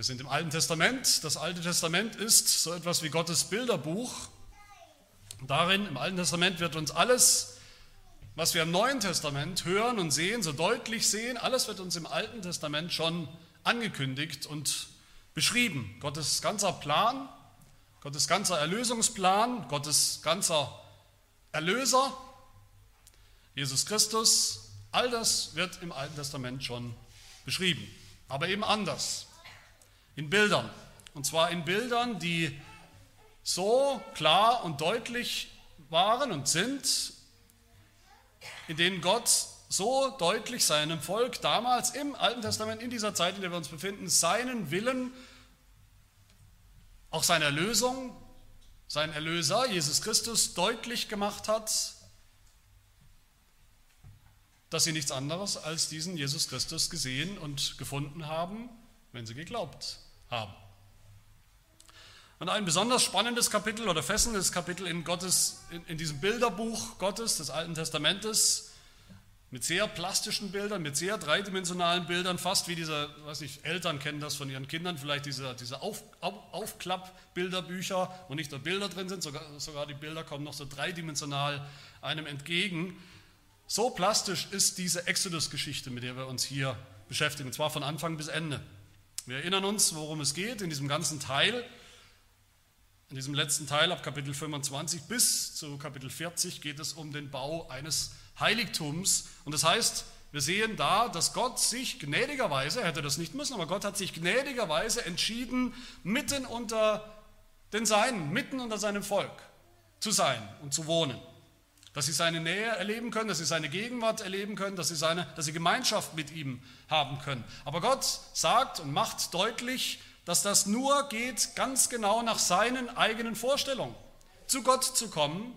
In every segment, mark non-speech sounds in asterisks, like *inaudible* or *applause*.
Wir sind im Alten Testament. Das Alte Testament ist so etwas wie Gottes Bilderbuch. Darin, im Alten Testament, wird uns alles, was wir im Neuen Testament hören und sehen, so deutlich sehen, alles wird uns im Alten Testament schon angekündigt und beschrieben. Gottes ganzer Plan, Gottes ganzer Erlösungsplan, Gottes ganzer Erlöser, Jesus Christus, all das wird im Alten Testament schon beschrieben, aber eben anders, in Bildern. Und zwar in Bildern, die so klar und deutlich waren und sind, in denen Gott so deutlich seinem Volk damals im Alten Testament, in dieser Zeit, in der wir uns befinden, seinen Willen, auch seine Erlösung, seinen Erlöser, Jesus Christus, deutlich gemacht hat, dass sie nichts anderes als diesen Jesus Christus gesehen und gefunden haben, wenn sie geglaubt haben. Und ein besonders spannendes Kapitel oder fesselndes Kapitel in, Gottes, in, in diesem Bilderbuch Gottes des Alten Testamentes mit sehr plastischen Bildern, mit sehr dreidimensionalen Bildern, fast wie diese, weiß nicht, Eltern kennen das von ihren Kindern, vielleicht diese, diese Auf, Auf, Aufklapp-Bilderbücher, wo nicht nur Bilder drin sind, sogar, sogar die Bilder kommen noch so dreidimensional einem entgegen. So plastisch ist diese Exodus-Geschichte, mit der wir uns hier beschäftigen, und zwar von Anfang bis Ende. Wir erinnern uns, worum es geht in diesem ganzen Teil. In diesem letzten Teil ab Kapitel 25 bis zu Kapitel 40 geht es um den Bau eines Heiligtums. Und das heißt, wir sehen da, dass Gott sich gnädigerweise, er hätte das nicht müssen, aber Gott hat sich gnädigerweise entschieden, mitten unter den Seinen, mitten unter seinem Volk zu sein und zu wohnen. Dass sie seine Nähe erleben können, dass sie seine Gegenwart erleben können, dass sie, seine, dass sie Gemeinschaft mit ihm haben können. Aber Gott sagt und macht deutlich, dass das nur geht ganz genau nach seinen eigenen Vorstellungen. Zu Gott zu kommen,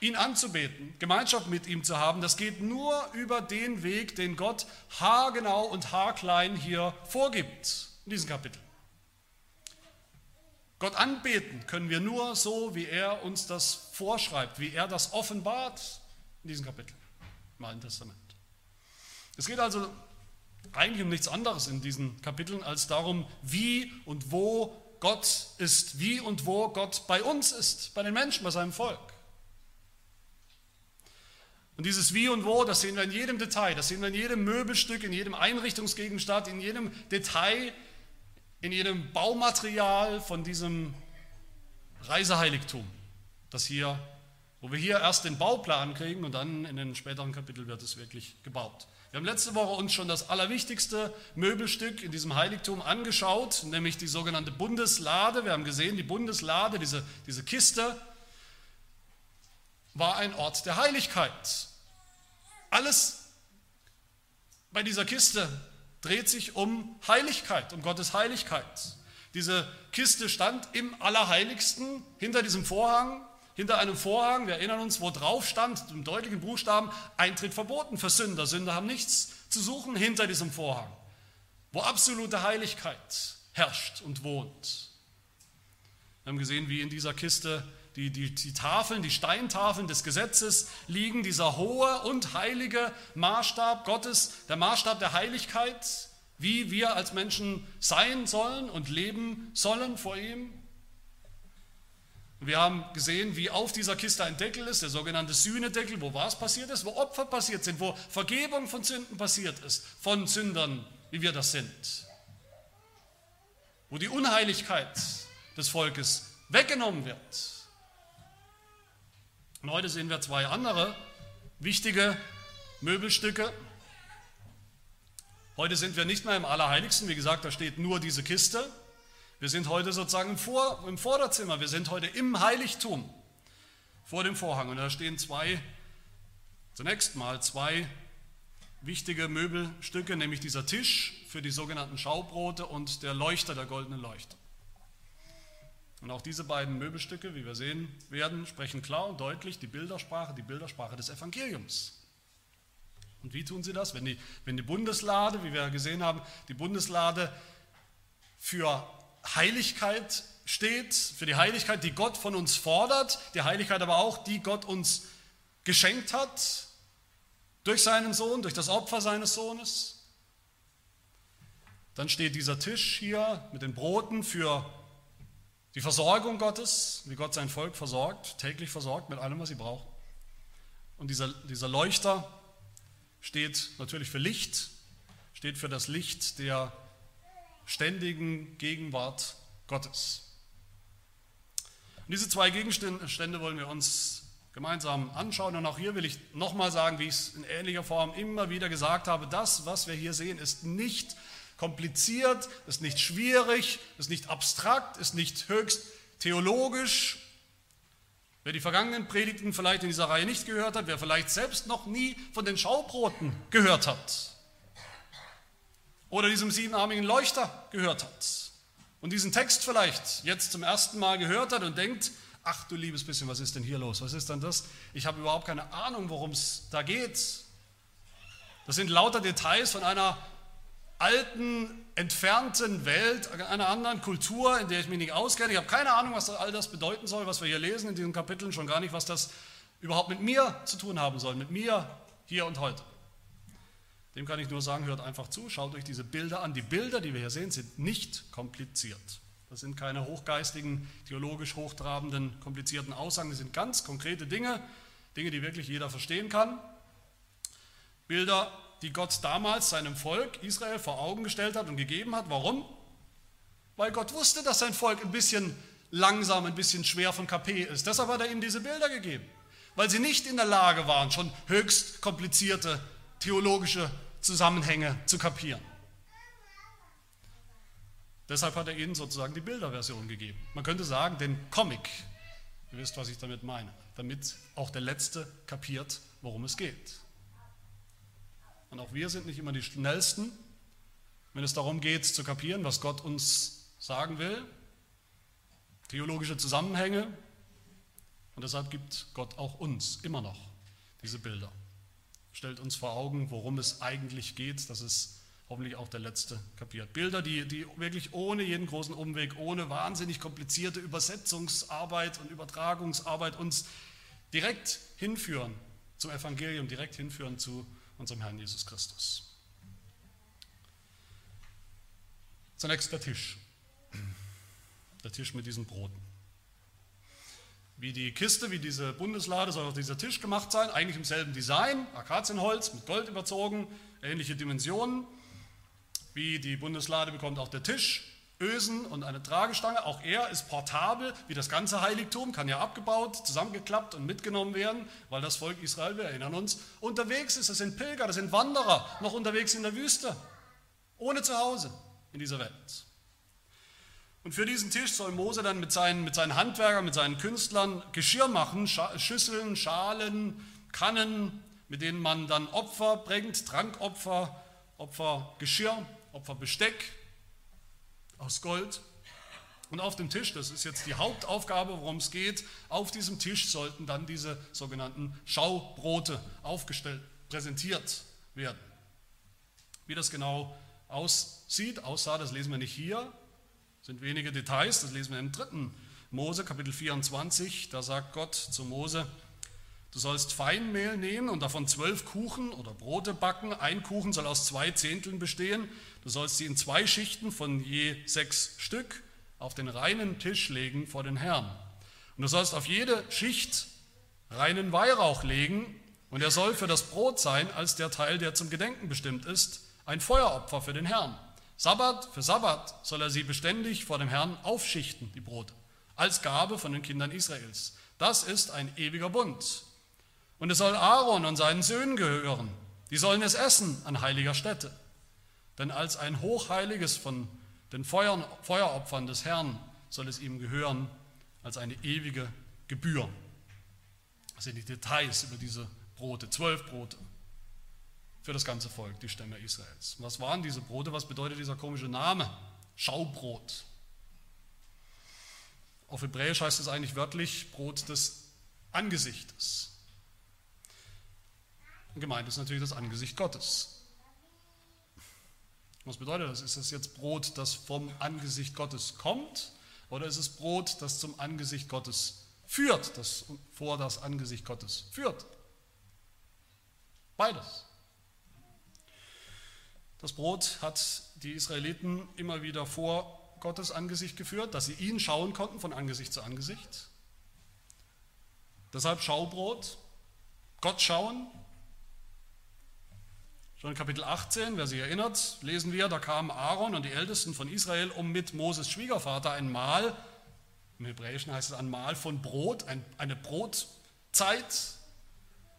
ihn anzubeten, Gemeinschaft mit ihm zu haben, das geht nur über den Weg, den Gott haargenau und haarklein hier vorgibt in diesem Kapitel. Gott anbeten können wir nur so, wie er uns das vorschreibt, wie er das offenbart in diesem Kapitel im Alten Testament. Es geht also eigentlich um nichts anderes in diesen Kapiteln als darum, wie und wo Gott ist, wie und wo Gott bei uns ist, bei den Menschen, bei seinem Volk. Und dieses Wie und Wo, das sehen wir in jedem Detail, das sehen wir in jedem Möbelstück, in jedem Einrichtungsgegenstand, in jedem Detail, in jedem Baumaterial von diesem Reiseheiligtum, das hier, wo wir hier erst den Bauplan kriegen und dann in den späteren Kapiteln wird es wirklich gebaut. Wir haben letzte Woche uns schon das allerwichtigste Möbelstück in diesem Heiligtum angeschaut, nämlich die sogenannte Bundeslade. Wir haben gesehen, die Bundeslade, diese, diese Kiste, war ein Ort der Heiligkeit. Alles bei dieser Kiste dreht sich um Heiligkeit, um Gottes Heiligkeit. Diese Kiste stand im Allerheiligsten hinter diesem Vorhang hinter einem Vorhang, wir erinnern uns, wo drauf stand, im deutlichen Buchstaben, Eintritt verboten für Sünder. Sünder haben nichts zu suchen hinter diesem Vorhang, wo absolute Heiligkeit herrscht und wohnt. Wir haben gesehen, wie in dieser Kiste die, die, die Tafeln, die Steintafeln des Gesetzes liegen, dieser hohe und heilige Maßstab Gottes, der Maßstab der Heiligkeit, wie wir als Menschen sein sollen und leben sollen vor ihm. Wir haben gesehen, wie auf dieser Kiste ein Deckel ist, der sogenannte Sühnedeckel, wo was passiert ist, wo Opfer passiert sind, wo Vergebung von Sünden passiert ist, von Sündern, wie wir das sind. Wo die Unheiligkeit des Volkes weggenommen wird. Und heute sehen wir zwei andere wichtige Möbelstücke. Heute sind wir nicht mehr im Allerheiligsten, wie gesagt, da steht nur diese Kiste. Wir sind heute sozusagen im, Vor, im Vorderzimmer, wir sind heute im Heiligtum vor dem Vorhang. Und da stehen zwei, zunächst mal zwei wichtige Möbelstücke, nämlich dieser Tisch für die sogenannten Schaubrote und der Leuchter, der goldene Leuchter. Und auch diese beiden Möbelstücke, wie wir sehen werden, sprechen klar und deutlich die Bildersprache, die Bildersprache des Evangeliums. Und wie tun sie das? Wenn die, wenn die Bundeslade, wie wir gesehen haben, die Bundeslade für Heiligkeit steht, für die Heiligkeit, die Gott von uns fordert, die Heiligkeit aber auch, die Gott uns geschenkt hat durch seinen Sohn, durch das Opfer seines Sohnes. Dann steht dieser Tisch hier mit den Broten für die Versorgung Gottes, wie Gott sein Volk versorgt, täglich versorgt mit allem, was sie brauchen. Und dieser, dieser Leuchter steht natürlich für Licht, steht für das Licht der ständigen Gegenwart Gottes. Und diese zwei Gegenstände wollen wir uns gemeinsam anschauen. Und auch hier will ich nochmal sagen, wie ich es in ähnlicher Form immer wieder gesagt habe, das, was wir hier sehen, ist nicht kompliziert, ist nicht schwierig, ist nicht abstrakt, ist nicht höchst theologisch. Wer die vergangenen Predigten vielleicht in dieser Reihe nicht gehört hat, wer vielleicht selbst noch nie von den Schaubroten gehört hat oder diesem siebenarmigen Leuchter gehört hat und diesen Text vielleicht jetzt zum ersten Mal gehört hat und denkt, ach du liebes bisschen, was ist denn hier los? Was ist denn das? Ich habe überhaupt keine Ahnung, worum es da geht. Das sind lauter Details von einer alten, entfernten Welt, einer anderen Kultur, in der ich mich nicht auskenne. Ich habe keine Ahnung, was all das bedeuten soll, was wir hier lesen in diesen Kapiteln, schon gar nicht, was das überhaupt mit mir zu tun haben soll, mit mir hier und heute. Dem kann ich nur sagen, hört einfach zu, schaut euch diese Bilder an. Die Bilder, die wir hier sehen, sind nicht kompliziert. Das sind keine hochgeistigen, theologisch hochtrabenden, komplizierten Aussagen, das sind ganz konkrete Dinge, Dinge, die wirklich jeder verstehen kann. Bilder die Gott damals seinem Volk Israel vor Augen gestellt hat und gegeben hat. Warum? Weil Gott wusste, dass sein Volk ein bisschen langsam, ein bisschen schwer von KP ist. Deshalb hat er ihm diese Bilder gegeben. Weil sie nicht in der Lage waren, schon höchst komplizierte theologische Zusammenhänge zu kapieren. Deshalb hat er ihnen sozusagen die Bilderversion gegeben. Man könnte sagen, den Comic. Ihr wisst, was ich damit meine. Damit auch der Letzte kapiert, worum es geht. Und auch wir sind nicht immer die schnellsten, wenn es darum geht zu kapieren, was Gott uns sagen will, theologische Zusammenhänge. Und deshalb gibt Gott auch uns immer noch diese Bilder. Stellt uns vor Augen, worum es eigentlich geht, dass es hoffentlich auch der Letzte kapiert. Bilder, die, die wirklich ohne jeden großen Umweg, ohne wahnsinnig komplizierte Übersetzungsarbeit und Übertragungsarbeit uns direkt hinführen zum Evangelium, direkt hinführen zu unserem Herrn Jesus Christus. Zunächst der Tisch. Der Tisch mit diesen Broten. Wie die Kiste, wie diese Bundeslade soll auch dieser Tisch gemacht sein, eigentlich im selben Design, Akazienholz mit Gold überzogen, ähnliche Dimensionen. Wie die Bundeslade bekommt auch der Tisch Ösen und eine Tragestange. Auch er ist portabel, wie das ganze Heiligtum, kann ja abgebaut, zusammengeklappt und mitgenommen werden, weil das Volk Israel, wir erinnern uns, unterwegs ist. Das sind Pilger, das sind Wanderer, noch unterwegs in der Wüste, ohne Zuhause in dieser Welt. Und für diesen Tisch soll Mose dann mit seinen, mit seinen Handwerkern, mit seinen Künstlern Geschirr machen, Schüsseln, Schalen, Kannen, mit denen man dann Opfer bringt, Trankopfer, Opfer Geschirr, Opfer Besteck, aus Gold. Und auf dem Tisch, das ist jetzt die Hauptaufgabe, worum es geht, auf diesem Tisch sollten dann diese sogenannten Schaubrote aufgestellt, präsentiert werden. Wie das genau aussieht, aussah, das lesen wir nicht hier, sind wenige Details, das lesen wir im dritten Mose, Kapitel 24, da sagt Gott zu Mose, Du sollst Feinmehl nehmen und davon zwölf Kuchen oder Brote backen. Ein Kuchen soll aus zwei Zehnteln bestehen. Du sollst sie in zwei Schichten von je sechs Stück auf den reinen Tisch legen vor den Herrn. Und du sollst auf jede Schicht reinen Weihrauch legen und er soll für das Brot sein, als der Teil, der zum Gedenken bestimmt ist, ein Feueropfer für den Herrn. Sabbat für Sabbat soll er sie beständig vor dem Herrn aufschichten, die Brote, als Gabe von den Kindern Israels. Das ist ein ewiger Bund. Und es soll Aaron und seinen Söhnen gehören. Die sollen es essen an heiliger Stätte. Denn als ein hochheiliges von den Feuern, Feueropfern des Herrn soll es ihm gehören als eine ewige Gebühr. Das sind die Details über diese Brote, zwölf Brote für das ganze Volk, die Stämme Israels. Was waren diese Brote? Was bedeutet dieser komische Name? Schaubrot. Auf Hebräisch heißt es eigentlich wörtlich Brot des Angesichtes. Und gemeint ist natürlich das Angesicht Gottes. Was bedeutet das? Ist es jetzt Brot, das vom Angesicht Gottes kommt? Oder ist es Brot, das zum Angesicht Gottes führt, das vor das Angesicht Gottes führt? Beides. Das Brot hat die Israeliten immer wieder vor Gottes Angesicht geführt, dass sie ihn schauen konnten von Angesicht zu Angesicht. Deshalb Schaubrot, Gott schauen. Schon in Kapitel 18, wer sich erinnert, lesen wir, da kamen Aaron und die Ältesten von Israel, um mit Moses Schwiegervater ein Mahl, im Hebräischen heißt es ein Mahl von Brot, ein, eine Brotzeit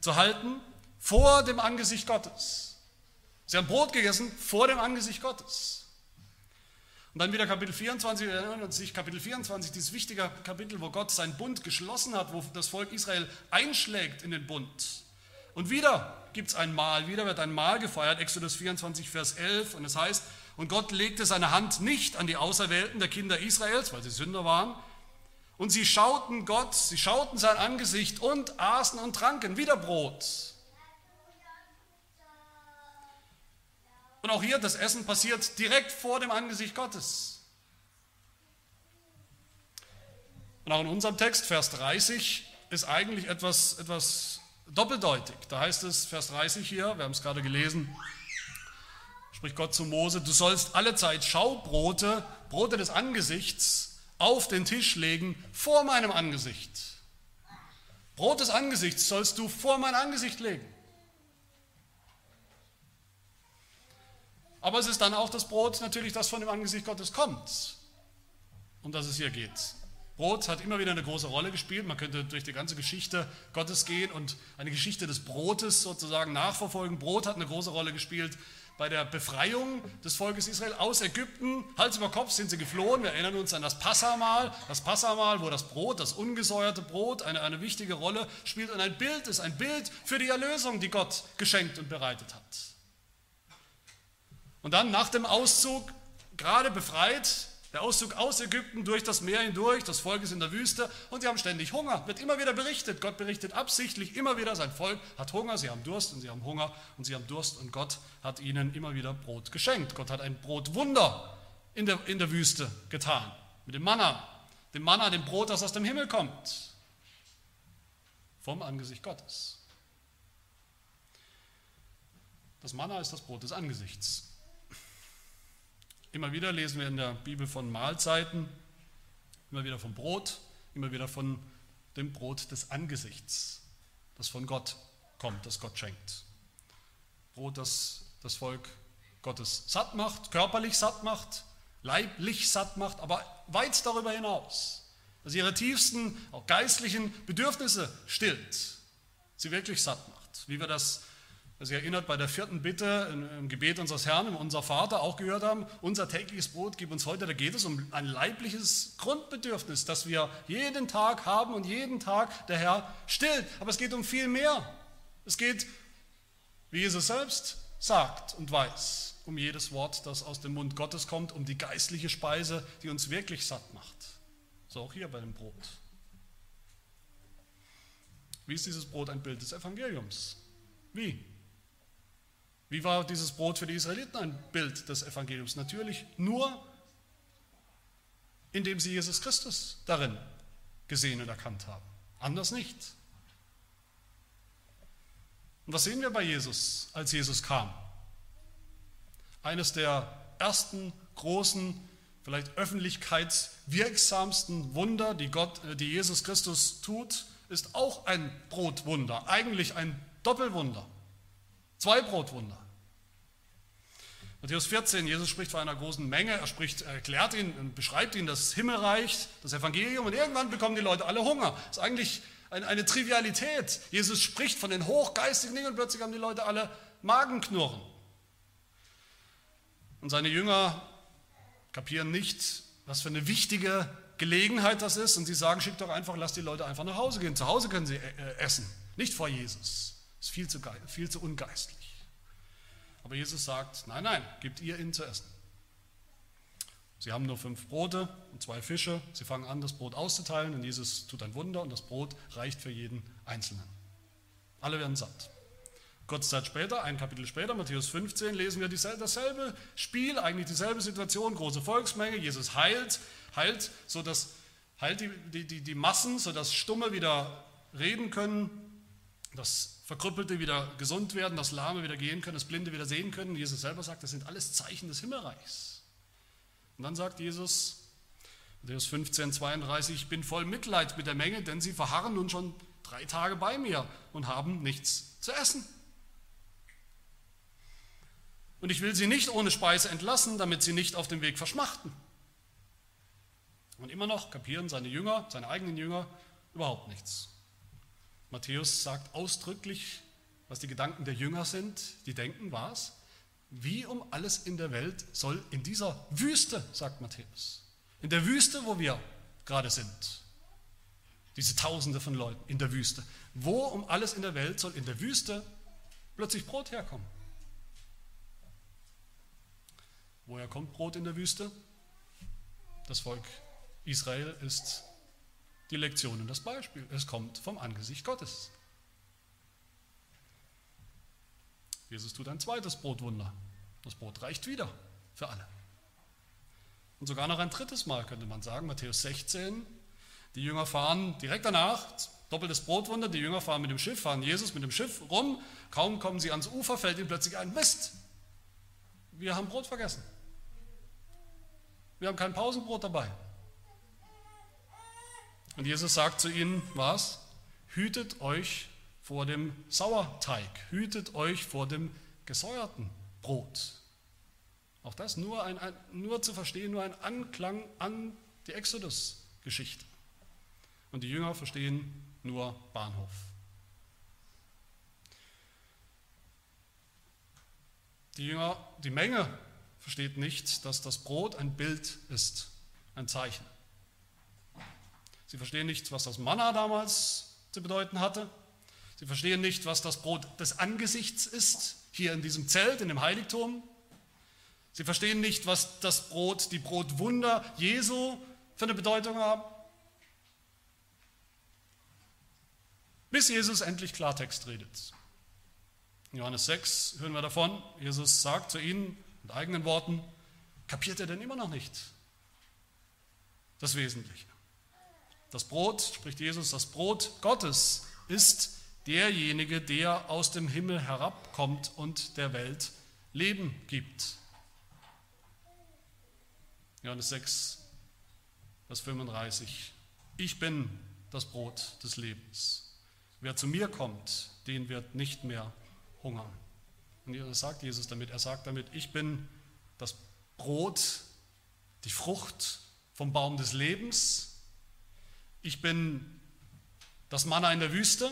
zu halten vor dem Angesicht Gottes. Sie haben Brot gegessen vor dem Angesicht Gottes. Und dann wieder Kapitel 24, wir erinnern uns sich, Kapitel 24, dieses wichtige Kapitel, wo Gott seinen Bund geschlossen hat, wo das Volk Israel einschlägt in den Bund. Und wieder gibt es ein Mahl, wieder wird ein Mahl gefeiert, Exodus 24, Vers 11, und es heißt, und Gott legte seine Hand nicht an die Auserwählten der Kinder Israels, weil sie Sünder waren, und sie schauten Gott, sie schauten sein Angesicht und aßen und tranken wieder Brot. Und auch hier, das Essen passiert direkt vor dem Angesicht Gottes. Und auch in unserem Text, Vers 30, ist eigentlich etwas, etwas doppeldeutig. Da heißt es, Vers 30 hier, wir haben es gerade gelesen, spricht Gott zu Mose, du sollst alle Zeit Schaubrote, Brote des Angesichts, auf den Tisch legen vor meinem Angesicht. Brot des Angesichts sollst du vor mein Angesicht legen. Aber es ist dann auch das Brot natürlich, das von dem Angesicht Gottes kommt, um das es hier geht. Brot hat immer wieder eine große Rolle gespielt. Man könnte durch die ganze Geschichte Gottes gehen und eine Geschichte des Brotes sozusagen nachverfolgen. Brot hat eine große Rolle gespielt bei der Befreiung des Volkes Israel aus Ägypten. Hals über Kopf sind sie geflohen. Wir erinnern uns an das Passamal. Das Passamal, wo das Brot, das ungesäuerte Brot, eine, eine wichtige Rolle spielt und ein Bild ist, ein Bild für die Erlösung, die Gott geschenkt und bereitet hat. Und dann nach dem Auszug, gerade befreit, der Auszug aus Ägypten durch das Meer hindurch, das Volk ist in der Wüste und sie haben ständig Hunger. Wird immer wieder berichtet. Gott berichtet absichtlich immer wieder, sein Volk hat Hunger, sie haben Durst und sie haben Hunger und sie haben Durst und Gott hat ihnen immer wieder Brot geschenkt. Gott hat ein Brotwunder in der, in der Wüste getan. Mit dem Manna, dem Manna, dem Brot, das aus dem Himmel kommt. Vom Angesicht Gottes. Das Manna ist das Brot des Angesichts. Immer wieder lesen wir in der Bibel von Mahlzeiten, immer wieder vom Brot, immer wieder von dem Brot des Angesichts, das von Gott kommt, das Gott schenkt. Brot, das das Volk Gottes satt macht, körperlich satt macht, leiblich satt macht, aber weit darüber hinaus, dass ihre tiefsten, auch geistlichen Bedürfnisse stillt, sie wirklich satt macht, wie wir das Wer sich erinnert, bei der vierten Bitte im Gebet unseres Herrn, Unser Vater auch gehört haben, unser tägliches Brot gib uns heute, da geht es um ein leibliches Grundbedürfnis, das wir jeden Tag haben und jeden Tag der Herr stillt. Aber es geht um viel mehr. Es geht, wie Jesus selbst sagt und weiß, um jedes Wort, das aus dem Mund Gottes kommt, um die geistliche Speise, die uns wirklich satt macht. So auch hier bei dem Brot. Wie ist dieses Brot ein Bild des Evangeliums? Wie? Wie war dieses Brot für die Israeliten ein Bild des Evangeliums? Natürlich nur, indem sie Jesus Christus darin gesehen und erkannt haben. Anders nicht. Und was sehen wir bei Jesus, als Jesus kam? Eines der ersten großen, vielleicht öffentlichkeitswirksamsten Wunder, die, Gott, äh, die Jesus Christus tut, ist auch ein Brotwunder, eigentlich ein Doppelwunder. Zwei Brotwunder. Matthäus 14, Jesus spricht vor einer großen Menge, er spricht, erklärt ihn und beschreibt ihnen das Himmelreich, das Evangelium und irgendwann bekommen die Leute alle Hunger. Das ist eigentlich eine, eine Trivialität. Jesus spricht von den hochgeistigen Dingen und plötzlich haben die Leute alle Magenknurren. Und seine Jünger kapieren nicht, was für eine wichtige Gelegenheit das ist und sie sagen, schickt doch einfach, lasst die Leute einfach nach Hause gehen. Zu Hause können sie äh, essen, nicht vor Jesus. Das ist viel zu, viel zu ungeistlich. Aber Jesus sagt, nein, nein, gebt ihr ihnen zu essen. Sie haben nur fünf Brote und zwei Fische. Sie fangen an, das Brot auszuteilen und Jesus tut ein Wunder und das Brot reicht für jeden Einzelnen. Alle werden satt. Kurze Zeit später, ein Kapitel später, Matthäus 15, lesen wir dasselbe Spiel, eigentlich dieselbe Situation, große Volksmenge. Jesus heilt, heilt, so dass, heilt die, die, die, die Massen, sodass Stumme wieder reden können, dass Verkrüppelte wieder gesund werden, dass Lahme wieder gehen können, dass Blinde wieder sehen können. Jesus selber sagt, das sind alles Zeichen des Himmelreichs. Und dann sagt Jesus, Matthäus 15, 32, ich bin voll Mitleid mit der Menge, denn sie verharren nun schon drei Tage bei mir und haben nichts zu essen. Und ich will sie nicht ohne Speise entlassen, damit sie nicht auf dem Weg verschmachten. Und immer noch kapieren seine Jünger, seine eigenen Jünger, überhaupt nichts. Matthäus sagt ausdrücklich, was die Gedanken der Jünger sind. Die denken, was? Wie um alles in der Welt soll in dieser Wüste, sagt Matthäus, in der Wüste, wo wir gerade sind, diese Tausende von Leuten in der Wüste, wo um alles in der Welt soll in der Wüste plötzlich Brot herkommen? Woher kommt Brot in der Wüste? Das Volk Israel ist die Lektion und das Beispiel. Es kommt vom Angesicht Gottes. Jesus tut ein zweites Brotwunder. Das Brot reicht wieder für alle. Und sogar noch ein drittes Mal könnte man sagen, Matthäus 16. Die Jünger fahren direkt danach, doppeltes Brotwunder, die Jünger fahren mit dem Schiff, fahren Jesus mit dem Schiff rum, kaum kommen sie ans Ufer, fällt ihnen plötzlich ein Mist. Wir haben Brot vergessen. Wir haben kein Pausenbrot dabei. Und Jesus sagt zu ihnen, was? Hütet euch vor dem Sauerteig, hütet euch vor dem gesäuerten Brot. Auch das nur, ein, ein, nur zu verstehen, nur ein Anklang an die Exodus-Geschichte. Und die Jünger verstehen nur Bahnhof. Die Jünger, die Menge versteht nicht, dass das Brot ein Bild ist, ein Zeichen. Sie verstehen nicht, was das Manna damals zu bedeuten hatte. Sie verstehen nicht, was das Brot des Angesichts ist, hier in diesem Zelt, in dem Heiligtum. Sie verstehen nicht, was das Brot, die Brotwunder Jesu für eine Bedeutung haben. Bis Jesus endlich Klartext redet. In Johannes 6 hören wir davon, Jesus sagt zu ihnen, mit eigenen Worten, kapiert er denn immer noch nicht das Wesentliche? Das Brot, spricht Jesus, das Brot Gottes ist derjenige, der aus dem Himmel herabkommt und der Welt Leben gibt. Johannes 6, Vers 35. Ich bin das Brot des Lebens. Wer zu mir kommt, den wird nicht mehr hungern. Und das sagt Jesus damit. Er sagt damit, ich bin das Brot, die Frucht vom Baum des Lebens. Ich bin das Manna in der Wüste.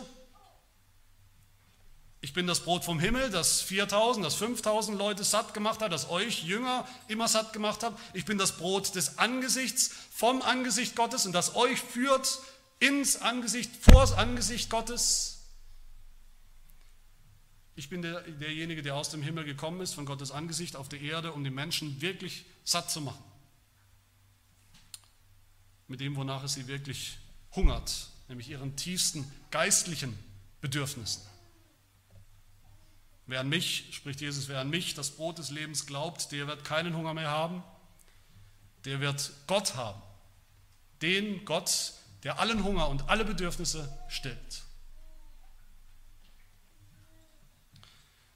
Ich bin das Brot vom Himmel, das 4000, das 5000 Leute satt gemacht hat, das euch Jünger immer satt gemacht hat. Ich bin das Brot des Angesichts, vom Angesicht Gottes und das euch führt ins Angesicht, vors Angesicht Gottes. Ich bin der, derjenige, der aus dem Himmel gekommen ist, von Gottes Angesicht auf der Erde, um die Menschen wirklich satt zu machen. Mit dem, wonach es sie wirklich hungert, nämlich ihren tiefsten geistlichen Bedürfnissen. Wer an mich, spricht Jesus, wer an mich, das Brot des Lebens glaubt, der wird keinen Hunger mehr haben, der wird Gott haben. Den Gott, der allen Hunger und alle Bedürfnisse stillt.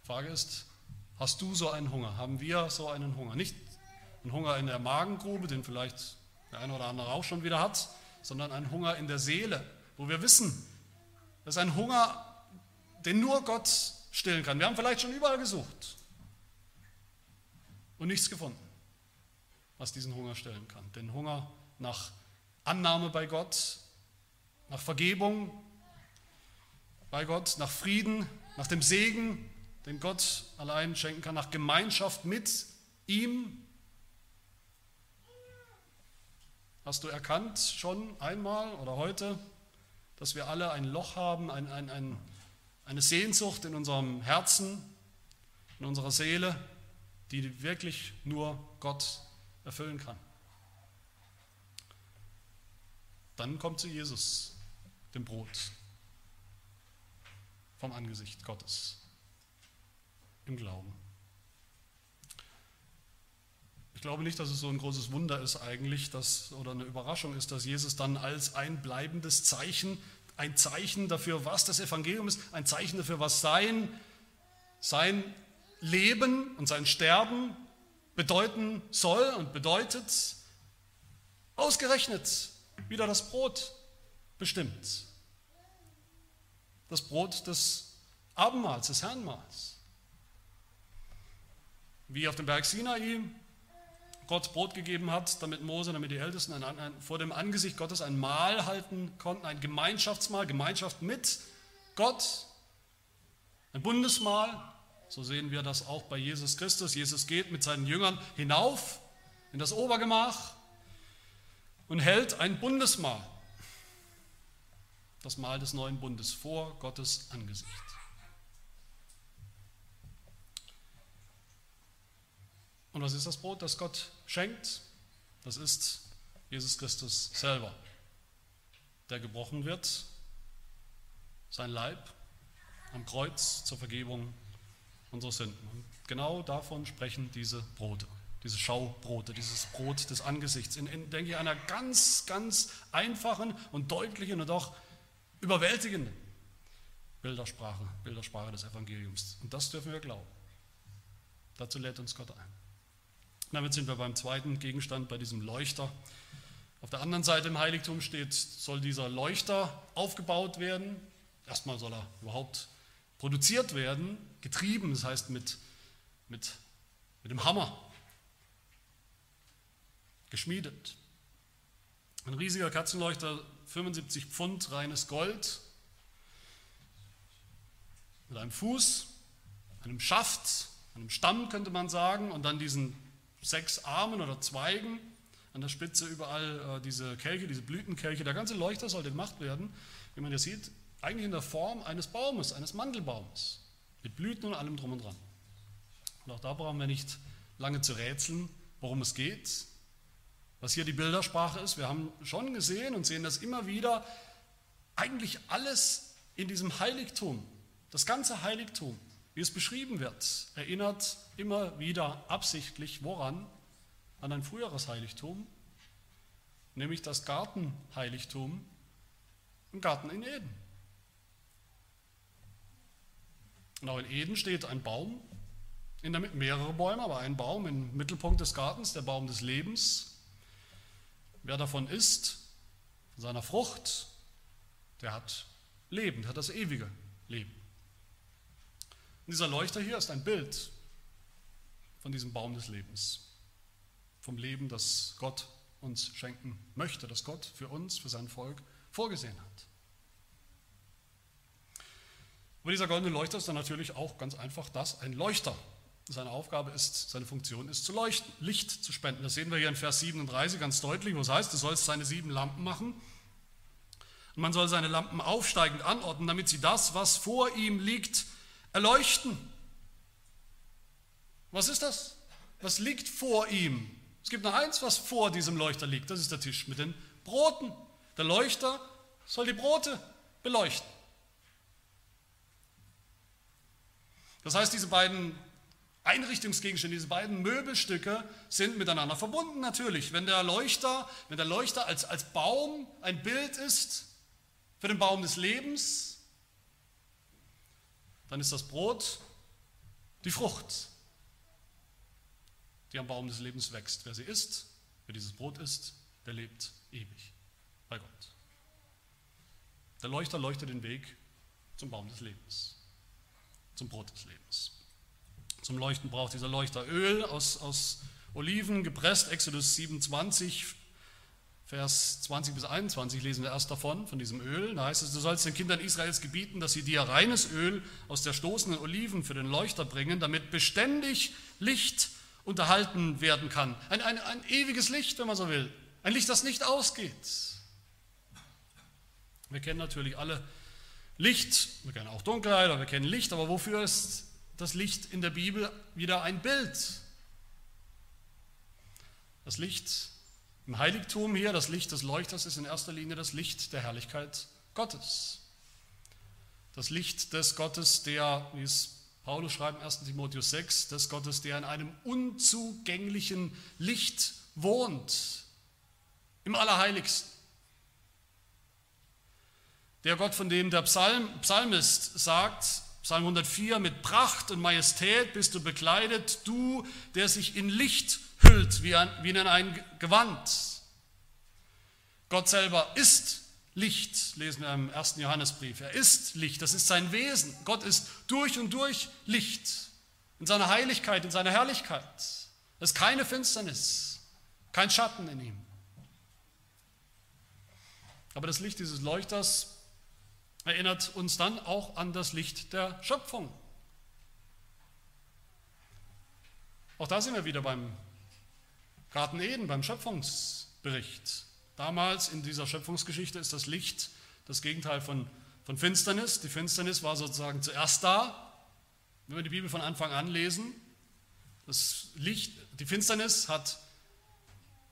Frage ist, hast du so einen Hunger? Haben wir so einen Hunger? Nicht einen Hunger in der Magengrube, den vielleicht der eine oder andere auch schon wieder hat, sondern einen Hunger in der Seele, wo wir wissen, das ist ein Hunger, den nur Gott stillen kann. Wir haben vielleicht schon überall gesucht und nichts gefunden, was diesen Hunger stillen kann. Den Hunger nach Annahme bei Gott, nach Vergebung bei Gott, nach Frieden, nach dem Segen, den Gott allein schenken kann, nach Gemeinschaft mit ihm. Hast du erkannt schon einmal oder heute, dass wir alle ein Loch haben, ein, ein, ein, eine Sehnsucht in unserem Herzen, in unserer Seele, die wirklich nur Gott erfüllen kann? Dann kommt zu Jesus, dem Brot vom Angesicht Gottes im Glauben. Ich glaube nicht, dass es so ein großes Wunder ist eigentlich, dass, oder eine Überraschung ist, dass Jesus dann als ein bleibendes Zeichen ein Zeichen dafür, was das Evangelium ist, ein Zeichen dafür, was sein, sein Leben und sein Sterben bedeuten soll und bedeutet. Ausgerechnet wieder das Brot bestimmt. Das Brot des Abendmahls, des Herrnmahls. Wie auf dem Berg Sinai Gott Brot gegeben hat, damit Mose, damit die Ältesten ein, ein, vor dem Angesicht Gottes ein Mahl halten konnten, ein Gemeinschaftsmahl, Gemeinschaft mit Gott, ein Bundesmahl. So sehen wir das auch bei Jesus Christus. Jesus geht mit seinen Jüngern hinauf in das Obergemach und hält ein Bundesmahl, das Mahl des neuen Bundes vor Gottes Angesicht. Und was ist das Brot, das Gott schenkt? Das ist Jesus Christus selber, der gebrochen wird, sein Leib am Kreuz zur Vergebung unserer Sünden. Und genau davon sprechen diese Brote, diese Schaubrote, dieses Brot des Angesichts, in, in denke ich, einer ganz, ganz einfachen und deutlichen und auch überwältigenden Bildersprache, Bildersprache des Evangeliums. Und das dürfen wir glauben. Dazu lädt uns Gott ein. Damit sind wir beim zweiten Gegenstand, bei diesem Leuchter. Auf der anderen Seite im Heiligtum steht, soll dieser Leuchter aufgebaut werden. Erstmal soll er überhaupt produziert werden, getrieben, das heißt mit, mit, mit dem Hammer geschmiedet. Ein riesiger Katzenleuchter, 75 Pfund reines Gold, mit einem Fuß, einem Schaft, einem Stamm könnte man sagen, und dann diesen sechs Armen oder Zweigen, an der Spitze überall äh, diese Kelche, diese Blütenkelche. Der ganze Leuchter sollte gemacht werden, wie man hier sieht, eigentlich in der Form eines Baumes, eines Mandelbaumes, mit Blüten und allem drum und dran. Und auch da brauchen wir nicht lange zu rätseln, worum es geht, was hier die Bildersprache ist. Wir haben schon gesehen und sehen das immer wieder, eigentlich alles in diesem Heiligtum, das ganze Heiligtum wie es beschrieben wird, erinnert immer wieder absichtlich woran? An ein früheres Heiligtum, nämlich das Gartenheiligtum im Garten in Eden. Und auch in Eden steht ein Baum, in der Mitte mehrere Bäume, aber ein Baum im Mittelpunkt des Gartens, der Baum des Lebens. Wer davon isst, seiner Frucht, der hat Leben, der hat das ewige Leben. Und dieser Leuchter hier ist ein Bild von diesem Baum des Lebens, vom Leben, das Gott uns schenken möchte, das Gott für uns, für sein Volk vorgesehen hat. Aber dieser goldene Leuchter ist dann natürlich auch ganz einfach das, ein Leuchter. Seine Aufgabe ist, seine Funktion ist zu leuchten, Licht zu spenden. Das sehen wir hier in Vers 37 ganz deutlich, wo es heißt, du sollst seine sieben Lampen machen. Und man soll seine Lampen aufsteigend anordnen, damit sie das, was vor ihm liegt, erleuchten. Was ist das? Was liegt vor ihm? Es gibt nur eins, was vor diesem Leuchter liegt. Das ist der Tisch mit den Broten. Der Leuchter soll die Brote beleuchten. Das heißt, diese beiden Einrichtungsgegenstände, diese beiden Möbelstücke sind miteinander verbunden natürlich. Wenn der Leuchter, wenn der Leuchter als, als Baum ein Bild ist für den Baum des Lebens, dann ist das Brot die Frucht, die am Baum des Lebens wächst. Wer sie isst, wer dieses Brot isst, der lebt ewig bei Gott. Der Leuchter leuchtet den Weg zum Baum des Lebens, zum Brot des Lebens. Zum Leuchten braucht dieser Leuchter Öl aus, aus Oliven, gepresst, Exodus 27, Vers 20 bis 21 lesen wir erst davon, von diesem Öl. Da heißt es, du sollst den Kindern Israels gebieten, dass sie dir reines Öl aus der stoßenden Oliven für den Leuchter bringen, damit beständig Licht unterhalten werden kann. Ein, ein, ein ewiges Licht, wenn man so will. Ein Licht, das nicht ausgeht. Wir kennen natürlich alle Licht, wir kennen auch Dunkelheit, aber wir kennen Licht, aber wofür ist das Licht in der Bibel wieder ein Bild? Das Licht im Heiligtum hier, das Licht des Leuchters ist in erster Linie das Licht der Herrlichkeit Gottes. Das Licht des Gottes, der, wie es Paulus schreibt, 1. Timotheus 6, des Gottes, der in einem unzugänglichen Licht wohnt, im Allerheiligsten. Der Gott, von dem der Psalm, Psalmist sagt, Psalm 104, mit Pracht und Majestät bist du bekleidet, du, der sich in Licht hüllt wie, ein, wie in ein Gewand. Gott selber ist Licht, lesen wir im ersten Johannesbrief. Er ist Licht, das ist sein Wesen. Gott ist durch und durch Licht, in seiner Heiligkeit, in seiner Herrlichkeit. Es ist keine Finsternis, kein Schatten in ihm. Aber das Licht dieses Leuchters erinnert uns dann auch an das Licht der Schöpfung. Auch da sind wir wieder beim Garten Eden, beim Schöpfungsbericht. Damals in dieser Schöpfungsgeschichte ist das Licht das Gegenteil von, von Finsternis. Die Finsternis war sozusagen zuerst da. Wenn wir die Bibel von Anfang an lesen, das Licht, die Finsternis hat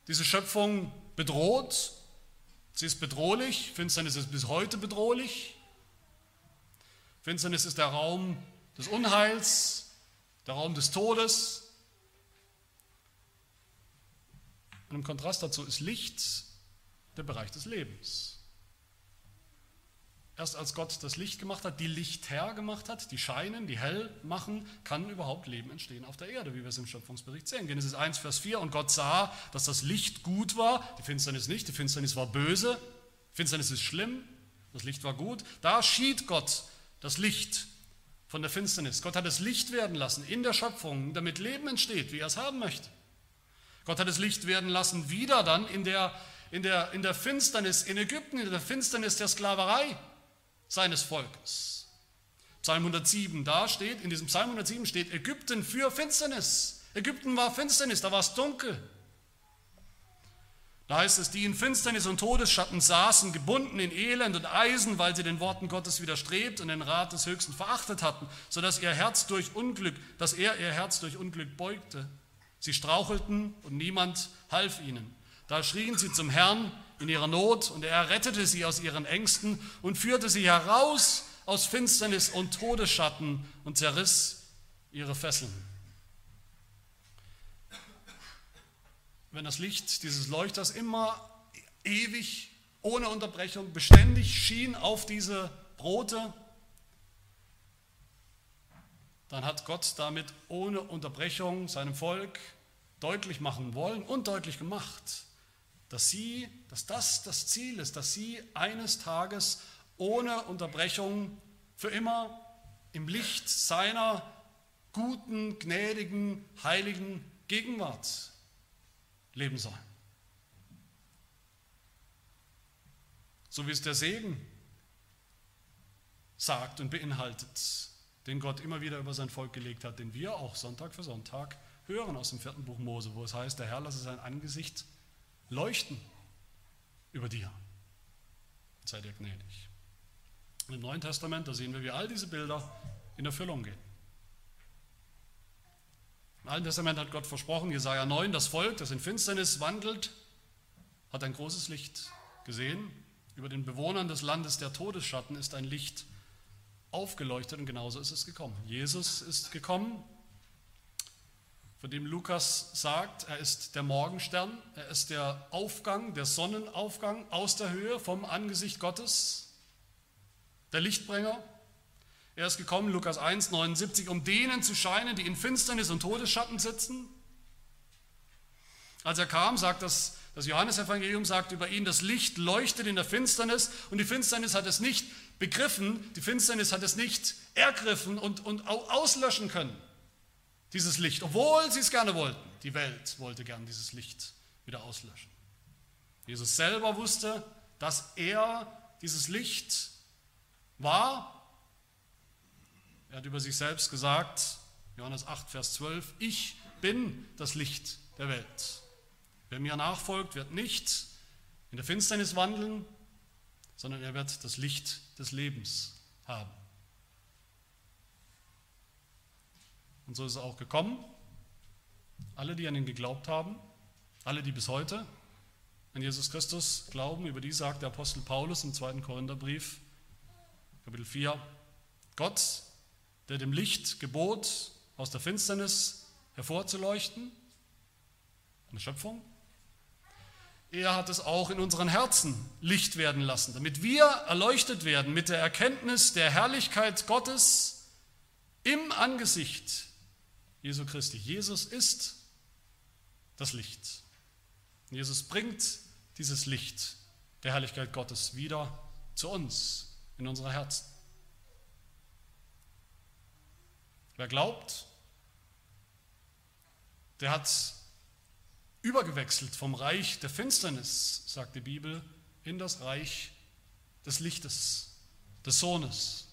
diese Schöpfung bedroht. Sie ist bedrohlich. Finsternis ist bis heute bedrohlich. Finsternis ist der Raum des Unheils, der Raum des Todes. Und im Kontrast dazu ist Licht der Bereich des Lebens. Erst als Gott das Licht gemacht hat, die Lichtherr gemacht hat, die scheinen, die hell machen, kann überhaupt Leben entstehen auf der Erde, wie wir es im Schöpfungsbericht sehen. Genesis 1, Vers 4. Und Gott sah, dass das Licht gut war, die Finsternis nicht, die Finsternis war böse, Finsternis ist schlimm, das Licht war gut. Da schied Gott das Licht von der Finsternis. Gott hat es Licht werden lassen in der Schöpfung, damit Leben entsteht, wie er es haben möchte. Gott hat es Licht werden lassen, wieder dann in der in der, in der Finsternis in Ägypten, in der Finsternis der Sklaverei seines Volkes. Psalm 107, da steht, in diesem Psalm 107 steht Ägypten für Finsternis. Ägypten war Finsternis, da war es dunkel. Da heißt es, die in Finsternis und Todesschatten saßen, gebunden in Elend und Eisen, weil sie den Worten Gottes widerstrebt und den Rat des Höchsten verachtet hatten, sodass ihr Herz durch Unglück, dass er ihr Herz durch Unglück beugte. Sie strauchelten und niemand half ihnen. Da schrien sie zum Herrn in ihrer Not und er rettete sie aus ihren Ängsten und führte sie heraus aus Finsternis und Todesschatten und zerriss ihre Fesseln. Wenn das Licht dieses Leuchters immer ewig, ohne Unterbrechung, beständig schien auf diese Brote, dann hat Gott damit ohne Unterbrechung seinem Volk deutlich machen wollen und deutlich gemacht, dass sie, dass das das Ziel ist, dass sie eines Tages ohne Unterbrechung für immer im Licht seiner guten, gnädigen, heiligen Gegenwart leben sollen. So wie es der Segen sagt und beinhaltet, den Gott immer wieder über sein Volk gelegt hat, den wir auch Sonntag für Sonntag hören aus dem vierten Buch Mose, wo es heißt, der Herr lasse sein Angesicht leuchten über dir. Sei dir gnädig. Im Neuen Testament, da sehen wir, wie all diese Bilder in Erfüllung gehen. Im Alten Testament hat Gott versprochen, Jesaja 9, das Volk, das in Finsternis wandelt, hat ein großes Licht gesehen. Über den Bewohnern des Landes der Todesschatten ist ein Licht aufgeleuchtet und genauso ist es gekommen. Jesus ist gekommen, von dem Lukas sagt, er ist der Morgenstern, er ist der Aufgang, der Sonnenaufgang aus der Höhe vom Angesicht Gottes, der Lichtbringer. Er ist gekommen, Lukas 1, 79, um denen zu scheinen, die in Finsternis und Todesschatten sitzen. Als er kam, sagt das, das Johannesevangelium sagt über ihn, das Licht leuchtet in der Finsternis und die Finsternis hat es nicht begriffen, die Finsternis hat es nicht ergriffen und, und auslöschen können dieses Licht, obwohl sie es gerne wollten. Die Welt wollte gern dieses Licht wieder auslöschen. Jesus selber wusste, dass er dieses Licht war. Er hat über sich selbst gesagt, Johannes 8, Vers 12, ich bin das Licht der Welt. Wer mir nachfolgt, wird nicht in der Finsternis wandeln, sondern er wird das Licht des Lebens haben. Und so ist es auch gekommen. Alle, die an ihn geglaubt haben, alle, die bis heute an Jesus Christus glauben, über die sagt der Apostel Paulus im zweiten Korintherbrief, Kapitel 4, Gott, der dem Licht gebot, aus der Finsternis hervorzuleuchten, eine Schöpfung, er hat es auch in unseren Herzen Licht werden lassen, damit wir erleuchtet werden mit der Erkenntnis der Herrlichkeit Gottes im Angesicht Jesu Christi. Jesus ist das Licht. Jesus bringt dieses Licht der Herrlichkeit Gottes wieder zu uns in unsere Herzen. Wer glaubt, der hat übergewechselt vom Reich der Finsternis, sagt die Bibel, in das Reich des Lichtes, des Sohnes.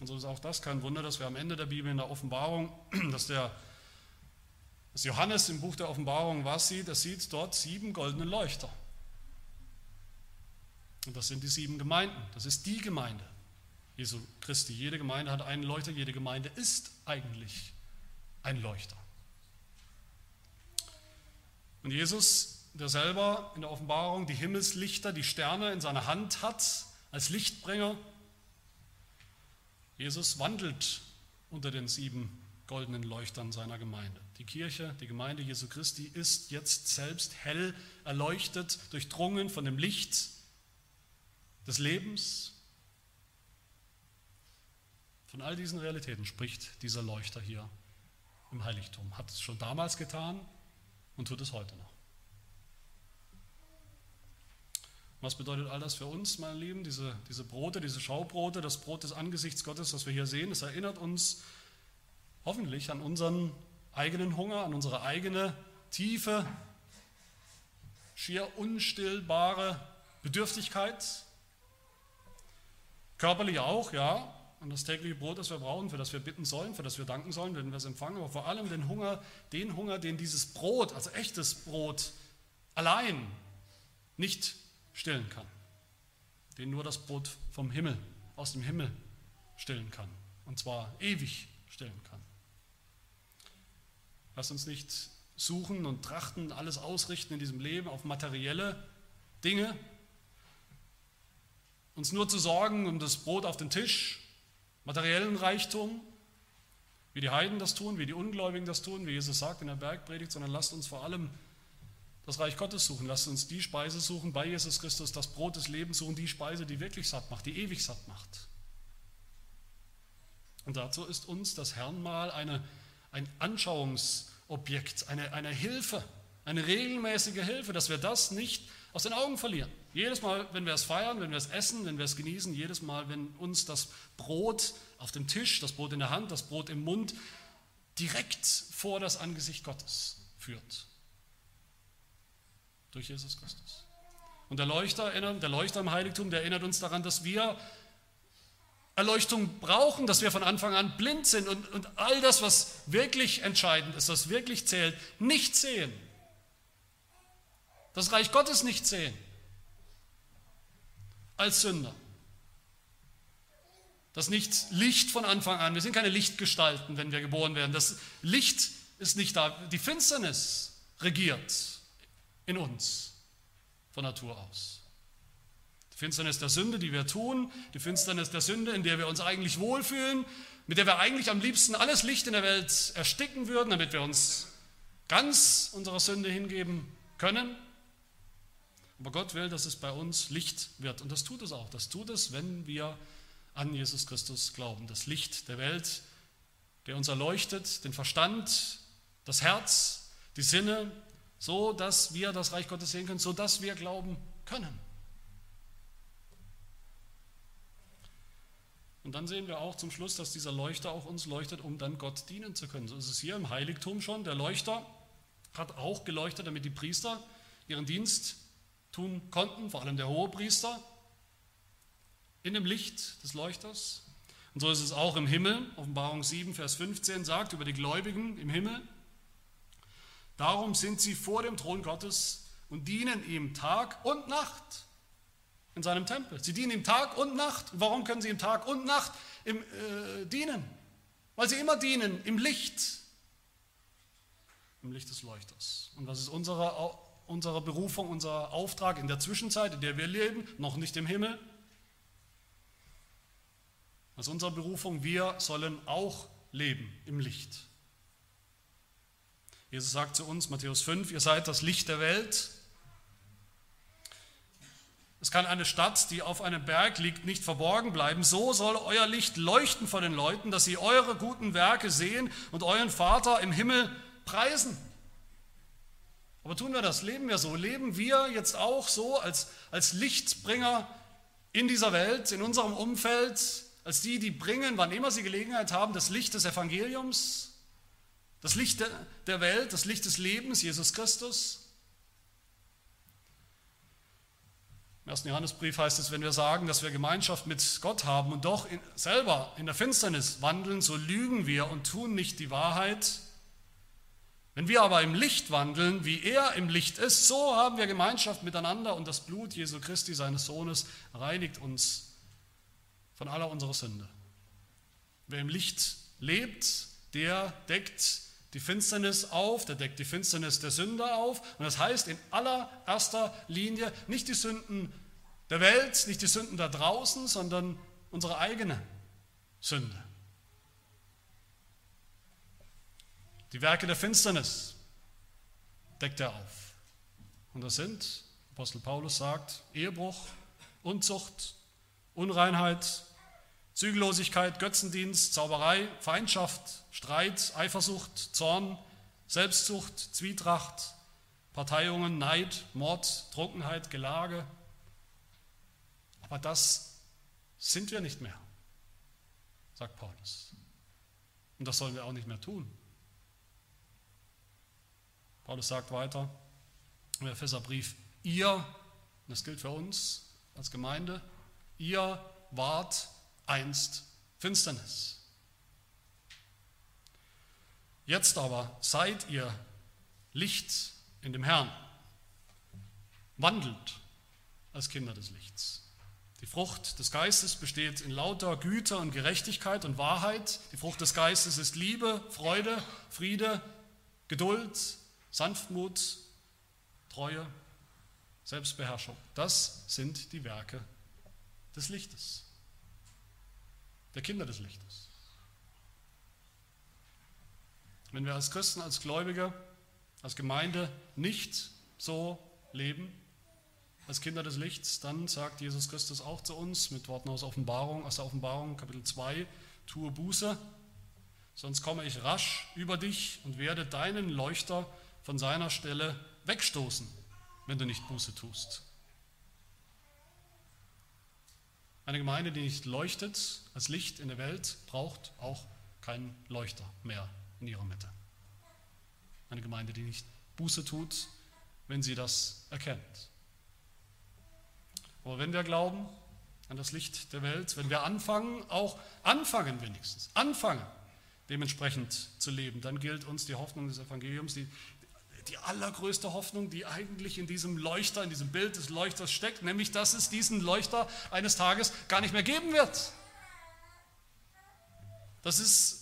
Und so ist auch das kein Wunder, dass wir am Ende der Bibel in der Offenbarung, *clears throat* dass der dass Johannes im Buch der Offenbarung was sieht, er sieht dort sieben goldene Leuchter. Und das sind die sieben Gemeinden. Das ist die Gemeinde Jesu Christi. Jede Gemeinde hat einen Leuchter, jede Gemeinde ist eigentlich ein Leuchter. Und Jesus, der selber in der Offenbarung die Himmelslichter, die Sterne in seiner Hand hat, als Lichtbringer, Jesus wandelt unter den sieben goldenen Leuchtern seiner Gemeinde. Die Kirche, die Gemeinde Jesu Christi ist jetzt selbst hell erleuchtet, durchdrungen von dem Licht des Lebens. Von all diesen Realitäten spricht dieser Leuchter hier im Heiligtum. Hat es schon damals getan und tut es heute noch. Was bedeutet all das für uns, meine Lieben? Diese, diese Brote, diese Schaubrote, das Brot des Angesichts Gottes, das wir hier sehen, es erinnert uns hoffentlich an unseren eigenen Hunger, an unsere eigene tiefe, schier unstillbare Bedürftigkeit. Körperlich auch, ja, an das tägliche Brot, das wir brauchen, für das wir bitten sollen, für das wir danken sollen, wenn wir es empfangen, aber vor allem den Hunger, den Hunger, den dieses Brot, also echtes Brot, allein nicht stillen kann, den nur das Brot vom Himmel, aus dem Himmel stillen kann, und zwar ewig stillen kann. Lass uns nicht suchen und trachten, alles ausrichten in diesem Leben auf materielle Dinge, uns nur zu sorgen um das Brot auf den Tisch, materiellen Reichtum, wie die Heiden das tun, wie die Ungläubigen das tun, wie Jesus sagt in der Bergpredigt, sondern lasst uns vor allem das Reich Gottes suchen. Lasst uns die Speise suchen bei Jesus Christus, das Brot des Lebens suchen, die Speise, die wirklich satt macht, die ewig satt macht. Und dazu ist uns das Herrnmal eine, ein Anschauungsobjekt, eine, eine Hilfe, eine regelmäßige Hilfe, dass wir das nicht aus den Augen verlieren. Jedes Mal, wenn wir es feiern, wenn wir es essen, wenn wir es genießen, jedes Mal, wenn uns das Brot auf dem Tisch, das Brot in der Hand, das Brot im Mund direkt vor das Angesicht Gottes führt. Durch Jesus Christus. Und der Leuchter, der Leuchter im Heiligtum, der erinnert uns daran, dass wir Erleuchtung brauchen, dass wir von Anfang an blind sind und, und all das, was wirklich entscheidend ist, was wirklich zählt, nicht sehen das Reich Gottes nicht sehen als Sünder. Das nicht Licht von Anfang an, wir sind keine Lichtgestalten, wenn wir geboren werden. Das Licht ist nicht da, die Finsternis regiert in uns von Natur aus. Die Finsternis der Sünde, die wir tun, die Finsternis der Sünde, in der wir uns eigentlich wohlfühlen, mit der wir eigentlich am liebsten alles Licht in der Welt ersticken würden, damit wir uns ganz unserer Sünde hingeben können. Aber Gott will, dass es bei uns Licht wird. Und das tut es auch. Das tut es, wenn wir an Jesus Christus glauben. Das Licht der Welt, der uns erleuchtet, den Verstand, das Herz, die Sinne, so dass wir das Reich Gottes sehen können, so dass wir glauben können. Und dann sehen wir auch zum Schluss, dass dieser Leuchter auch uns leuchtet, um dann Gott dienen zu können. So ist es hier im Heiligtum schon. Der Leuchter hat auch geleuchtet, damit die Priester ihren Dienst tun konnten, vor allem der Hohepriester, in dem Licht des Leuchters. Und so ist es auch im Himmel. Offenbarung 7, Vers 15 sagt über die Gläubigen im Himmel, darum sind sie vor dem Thron Gottes und dienen ihm Tag und Nacht in seinem Tempel. Sie dienen ihm Tag und Nacht. warum können sie ihm Tag und Nacht im, äh, dienen? Weil sie immer dienen im Licht, im Licht des Leuchters. Und das ist unsere unsere Berufung, unser Auftrag in der Zwischenzeit, in der wir leben, noch nicht im Himmel. Das ist unsere Berufung, wir sollen auch leben im Licht. Jesus sagt zu uns, Matthäus 5, ihr seid das Licht der Welt. Es kann eine Stadt, die auf einem Berg liegt, nicht verborgen bleiben. So soll euer Licht leuchten vor den Leuten, dass sie eure guten Werke sehen und euren Vater im Himmel preisen. Aber tun wir das? Leben wir so? Leben wir jetzt auch so als, als Lichtbringer in dieser Welt, in unserem Umfeld, als die, die bringen, wann immer sie Gelegenheit haben, das Licht des Evangeliums, das Licht der Welt, das Licht des Lebens, Jesus Christus? Im ersten Johannesbrief heißt es, wenn wir sagen, dass wir Gemeinschaft mit Gott haben und doch in, selber in der Finsternis wandeln, so lügen wir und tun nicht die Wahrheit. Wenn wir aber im Licht wandeln, wie er im Licht ist, so haben wir Gemeinschaft miteinander und das Blut Jesu Christi, seines Sohnes, reinigt uns von aller unserer Sünde. Wer im Licht lebt, der deckt die Finsternis auf, der deckt die Finsternis der Sünde auf. Und das heißt in allererster Linie nicht die Sünden der Welt, nicht die Sünden da draußen, sondern unsere eigene Sünde. Die Werke der Finsternis deckt er auf. Und das sind, Apostel Paulus sagt, Ehebruch, Unzucht, Unreinheit, Zügellosigkeit, Götzendienst, Zauberei, Feindschaft, Streit, Eifersucht, Zorn, Selbstsucht, Zwietracht, Parteiungen, Neid, Mord, Trunkenheit, Gelage. Aber das sind wir nicht mehr, sagt Paulus. Und das sollen wir auch nicht mehr tun. Paulus sagt weiter im Epheserbrief, ihr, das gilt für uns als Gemeinde, ihr wart einst Finsternis. Jetzt aber seid ihr Licht in dem Herrn. Wandelt als Kinder des Lichts. Die Frucht des Geistes besteht in lauter Güte und Gerechtigkeit und Wahrheit. Die Frucht des Geistes ist Liebe, Freude, Friede, Geduld, Sanftmut, Treue, Selbstbeherrschung. Das sind die Werke des Lichtes der Kinder des Lichtes. Wenn wir als Christen, als Gläubige, als Gemeinde nicht so leben, als Kinder des Lichts, dann sagt Jesus Christus auch zu uns mit Worten aus Offenbarung, aus der Offenbarung Kapitel 2, tue Buße, sonst komme ich rasch über dich und werde deinen Leuchter von seiner Stelle wegstoßen, wenn du nicht Buße tust. Eine Gemeinde, die nicht leuchtet als Licht in der Welt, braucht auch keinen Leuchter mehr in ihrer Mitte. Eine Gemeinde, die nicht Buße tut, wenn sie das erkennt. Aber wenn wir glauben an das Licht der Welt, wenn wir anfangen, auch anfangen wenigstens, anfangen, dementsprechend zu leben, dann gilt uns die Hoffnung des Evangeliums, die, die allergrößte Hoffnung, die eigentlich in diesem Leuchter, in diesem Bild des Leuchters steckt, nämlich dass es diesen Leuchter eines Tages gar nicht mehr geben wird. Das ist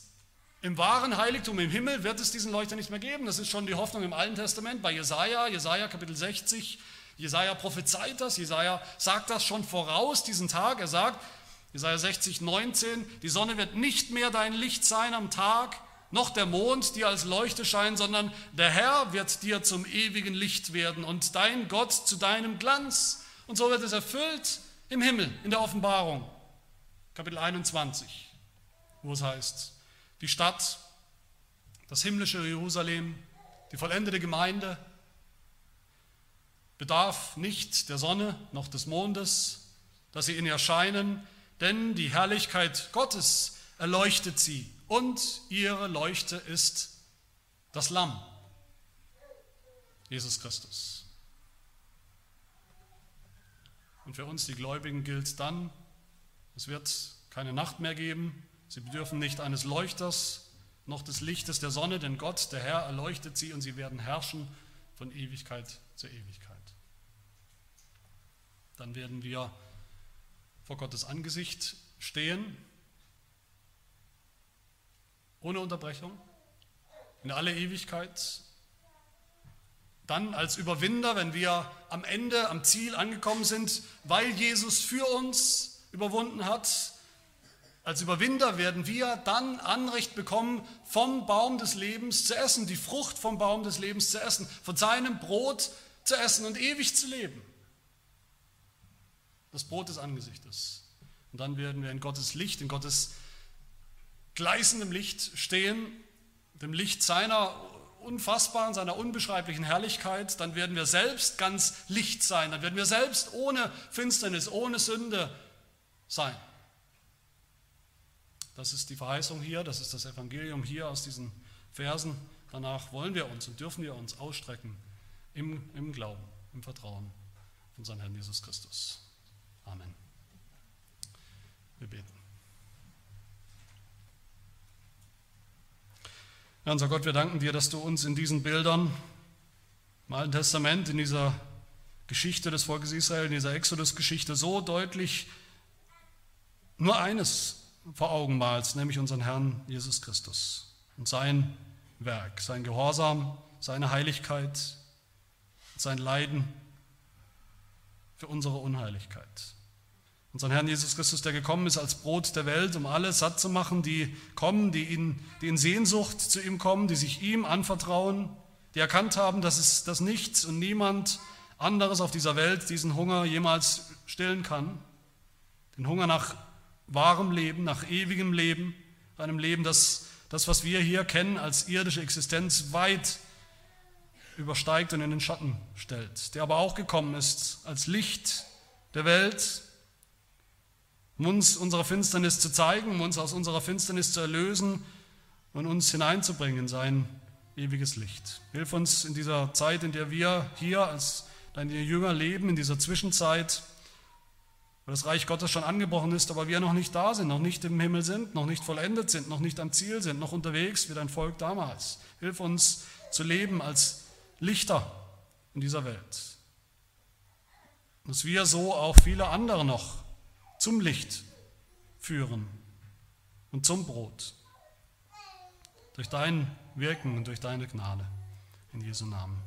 im wahren Heiligtum im Himmel wird es diesen Leuchter nicht mehr geben. Das ist schon die Hoffnung im Alten Testament bei Jesaja, Jesaja Kapitel 60. Jesaja prophezeit das, Jesaja sagt das schon voraus, diesen Tag. Er sagt, Jesaja 60, 19, die Sonne wird nicht mehr dein Licht sein am Tag, noch der Mond dir als Leuchte scheinen, sondern der Herr wird dir zum ewigen Licht werden und dein Gott zu deinem Glanz. Und so wird es erfüllt im Himmel, in der Offenbarung, Kapitel 21, wo es heißt, die Stadt, das himmlische Jerusalem, die vollendete Gemeinde bedarf nicht der Sonne noch des Mondes, dass sie in ihr scheinen, denn die Herrlichkeit Gottes erleuchtet sie und ihre Leuchte ist das Lamm, Jesus Christus. Und für uns, die Gläubigen, gilt dann, es wird keine Nacht mehr geben, sie bedürfen nicht eines Leuchters noch des Lichtes der Sonne, denn Gott, der Herr, erleuchtet sie und sie werden herrschen von Ewigkeit zu Ewigkeit. Dann werden wir vor Gottes Angesicht stehen ohne Unterbrechung, in alle Ewigkeit. Dann als Überwinder, wenn wir am Ende, am Ziel angekommen sind, weil Jesus für uns überwunden hat, als Überwinder werden wir dann Anrecht bekommen, vom Baum des Lebens zu essen, die Frucht vom Baum des Lebens zu essen, von seinem Brot zu essen und ewig zu leben. Das Brot des Angesichtes. Und dann werden wir in Gottes Licht, in Gottes gleißendem Licht stehen, dem Licht seiner unfassbaren, seiner unbeschreiblichen Herrlichkeit. Dann werden wir selbst ganz Licht sein. Dann werden wir selbst ohne Finsternis, ohne Sünde sein. Das ist die Verheißung hier, das ist das Evangelium hier aus diesen Versen. Danach wollen wir uns und dürfen wir uns ausstrecken im, im Glauben, im Vertrauen auf unseren Herrn Jesus Christus. Amen. Wir beten. Ja, unser Gott, wir danken dir, dass du uns in diesen Bildern im Alten Testament, in dieser Geschichte des Volkes Israel, in dieser Exodus-Geschichte so deutlich nur eines vor Augen malst, nämlich unseren Herrn Jesus Christus und sein Werk, sein Gehorsam, seine Heiligkeit, sein Leiden für unsere Unheiligkeit. Unseren Herrn Jesus Christus, der gekommen ist als Brot der Welt, um alle satt zu machen, die kommen, die in, die in Sehnsucht zu ihm kommen, die sich ihm anvertrauen, die erkannt haben, dass es dass nichts und niemand anderes auf dieser Welt diesen Hunger jemals stillen kann. Den Hunger nach wahrem Leben, nach ewigem Leben, einem Leben, das das, was wir hier kennen als irdische Existenz, weit übersteigt und in den Schatten stellt, der aber auch gekommen ist als Licht der Welt, um uns unserer Finsternis zu zeigen, um uns aus unserer Finsternis zu erlösen und uns hineinzubringen in sein ewiges Licht. Hilf uns in dieser Zeit, in der wir hier als deine Jünger leben, in dieser Zwischenzeit, weil das Reich Gottes schon angebrochen ist, aber wir noch nicht da sind, noch nicht im Himmel sind, noch nicht vollendet sind, noch nicht am Ziel sind, noch unterwegs wie dein Volk damals. Hilf uns zu leben als Lichter in dieser Welt. Dass wir so auch viele andere noch zum Licht führen und zum Brot. Durch dein Wirken und durch deine Gnade. In Jesu Namen.